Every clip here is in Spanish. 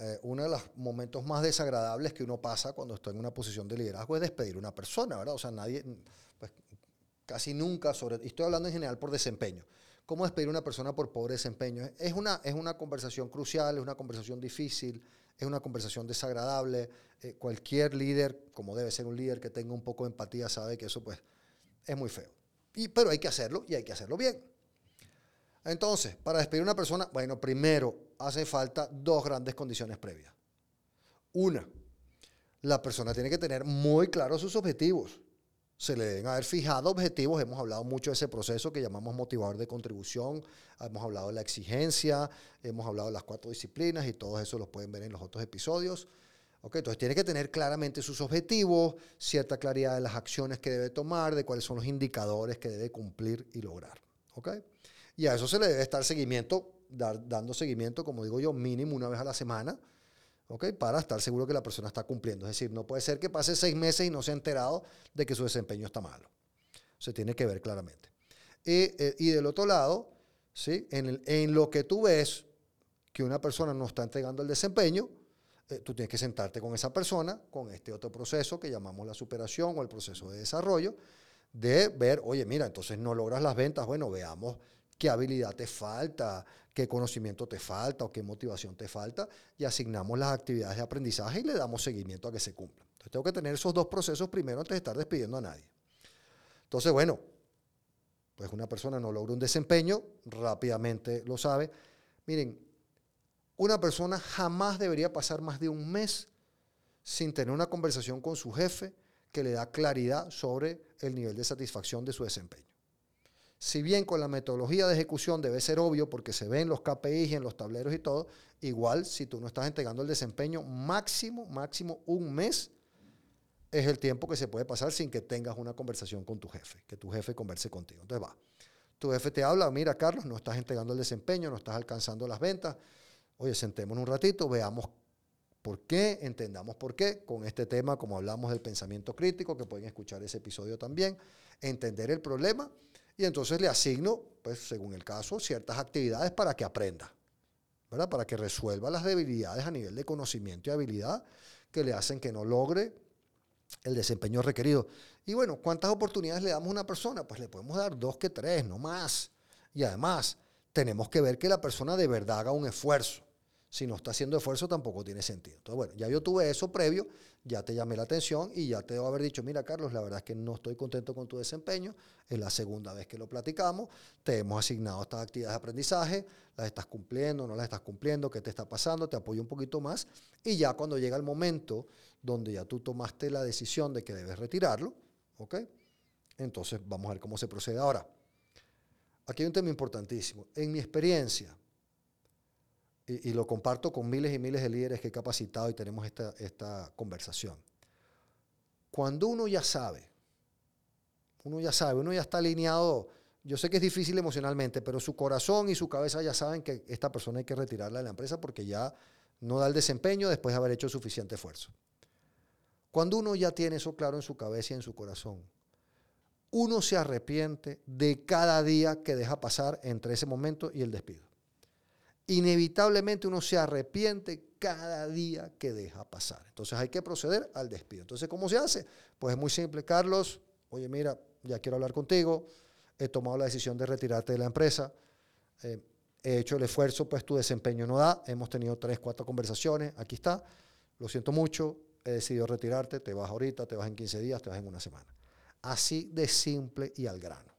Eh, uno de los momentos más desagradables que uno pasa cuando está en una posición de liderazgo es despedir a una persona, ¿verdad? O sea, nadie, pues, casi nunca y estoy hablando en general por desempeño. ¿Cómo despedir a una persona por pobre desempeño? Es una, es una conversación crucial, es una conversación difícil, es una conversación desagradable. Eh, cualquier líder, como debe ser un líder que tenga un poco de empatía, sabe que eso pues es muy feo. Y, pero hay que hacerlo y hay que hacerlo bien. Entonces, para despedir a una persona, bueno, primero hace falta dos grandes condiciones previas. Una, la persona tiene que tener muy claros sus objetivos. Se le deben haber fijado objetivos. Hemos hablado mucho de ese proceso que llamamos motivador de contribución. Hemos hablado de la exigencia, hemos hablado de las cuatro disciplinas y todo eso los pueden ver en los otros episodios. Okay, entonces tiene que tener claramente sus objetivos, cierta claridad de las acciones que debe tomar, de cuáles son los indicadores que debe cumplir y lograr. ¿okay? Y a eso se le debe estar seguimiento, dar, dando seguimiento, como digo yo, mínimo una vez a la semana. Para estar seguro que la persona está cumpliendo. Es decir, no puede ser que pase seis meses y no se ha enterado de que su desempeño está malo. Se tiene que ver claramente. Y, eh, del otro lado, ¿sí? En, en, lo que tú ves que una persona no está entregando el desempeño, eh, tú tienes que sentarte con esa persona, con este otro proceso que llamamos la superación o el proceso de desarrollo, de ver, oye, mira, entonces no logras las ventas, bueno, veamos qué habilidad te falta, qué conocimiento te falta o qué motivación te falta y asignamos las actividades de aprendizaje y le damos seguimiento a que se cumplan. Entonces tengo que tener esos dos procesos primero antes de estar despidiendo a nadie. Entonces, bueno, pues una persona no logra un desempeño, rápidamente lo sabe. Miren, una persona jamás debería pasar más de un mes sin tener una conversación con su jefe que le da claridad sobre el nivel de satisfacción de su desempeño. Si bien con la metodología de ejecución debe ser obvio porque se ven los KPIs y en los tableros y todo, igual si tú no estás entregando el desempeño máximo, máximo un mes, es el tiempo que se puede pasar sin que tengas una conversación con tu jefe, que tu jefe converse contigo. Entonces va, tu jefe te habla, mira Carlos, no estás entregando el desempeño, no estás alcanzando las ventas, oye, sentémonos un ratito, veamos por qué, entendamos por qué, con este tema, como hablamos del pensamiento crítico, que pueden escuchar ese episodio también, entender el problema y entonces le asigno, pues según el caso, ciertas actividades para que aprenda, ¿verdad? Para que resuelva las debilidades a nivel de conocimiento y habilidad que le hacen que no logre el desempeño requerido. Y bueno, ¿cuántas oportunidades le damos a una persona? Pues le podemos dar dos que tres, no más. Y además, tenemos que ver que la persona de verdad haga un esfuerzo. Si no está haciendo esfuerzo, tampoco tiene sentido. Entonces, bueno, ya yo tuve eso previo, ya te llamé la atención y ya te debo haber dicho, mira, Carlos, la verdad es que no estoy contento con tu desempeño. Es la segunda vez que lo platicamos. Te hemos asignado estas actividades de aprendizaje. ¿Las estás cumpliendo? ¿No las estás cumpliendo? ¿Qué te está pasando? Te apoyo un poquito más. Y ya cuando llega el momento donde ya tú tomaste la decisión de que debes retirarlo, ¿ok? Entonces, vamos a ver cómo se procede ahora. Aquí hay un tema importantísimo. En mi experiencia, y, lo comparto con miles y miles de líderes que he capacitado y tenemos esta, esta conversación. Cuando uno ya sabe, uno ya sabe, uno ya está alineado, yo sé que es difícil emocionalmente, pero su corazón y su cabeza ya saben que esta persona hay que retirarla de la empresa porque ya no da el desempeño después de haber hecho suficiente esfuerzo. Cuando uno ya tiene eso claro en su cabeza y en su corazón, uno se arrepiente de cada día que deja pasar entre ese momento y el despido inevitablemente uno se arrepiente cada día que deja pasar. Entonces hay que proceder al despido. Entonces, ¿cómo se hace? Pues es muy simple, Carlos, oye, mira, ya quiero hablar contigo, he tomado la decisión de retirarte de la empresa, eh, he hecho el esfuerzo, pues tu desempeño no da, hemos tenido tres, cuatro conversaciones, aquí está, lo siento mucho, he decidido retirarte, te vas ahorita, te vas en 15 días, te vas en una semana. Así de simple y al grano.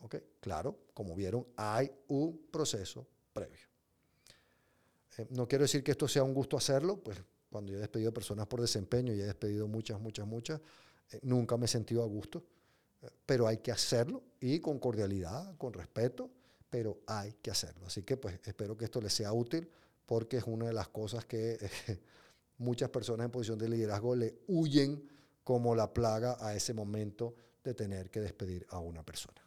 ¿Ok? Claro, como vieron, hay un proceso previo. Eh, no quiero decir que esto sea un gusto hacerlo, pues cuando yo he despedido personas por desempeño y he despedido muchas, muchas, muchas, eh, nunca me he sentido a gusto, eh, pero hay que hacerlo y con cordialidad, con respeto, pero hay que hacerlo. Así que pues espero que esto les sea útil porque es una de las cosas que muchas personas en posición de liderazgo le huyen como la plaga a ese momento de tener que despedir a una persona.